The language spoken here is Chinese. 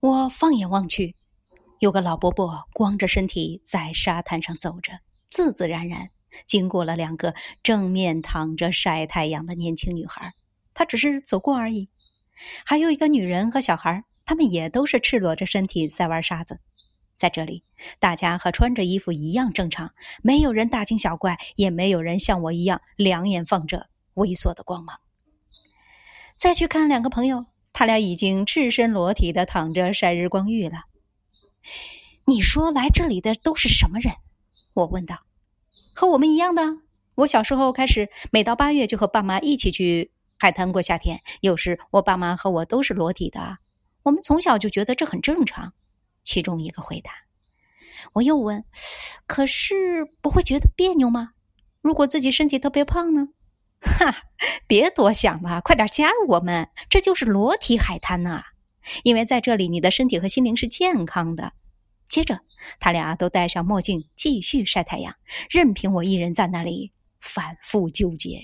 我放眼望去，有个老伯伯光着身体在沙滩上走着，自自然然经过了两个正面躺着晒太阳的年轻女孩。他只是走过而已。还有一个女人和小孩，他们也都是赤裸着身体在玩沙子。在这里，大家和穿着衣服一样正常，没有人大惊小怪，也没有人像我一样两眼放着猥琐的光芒。再去看两个朋友，他俩已经赤身裸体的躺着晒日光浴了。你说来这里的都是什么人？我问道。和我们一样的。我小时候开始，每到八月就和爸妈一起去海滩过夏天。有时我爸妈和我都是裸体的，我们从小就觉得这很正常。其中一个回答。我又问：“可是不会觉得别扭吗？如果自己身体特别胖呢？”哈，别多想了，快点加入我们，这就是裸体海滩呐！因为在这里，你的身体和心灵是健康的。接着，他俩都戴上墨镜，继续晒太阳，任凭我一人在那里反复纠结。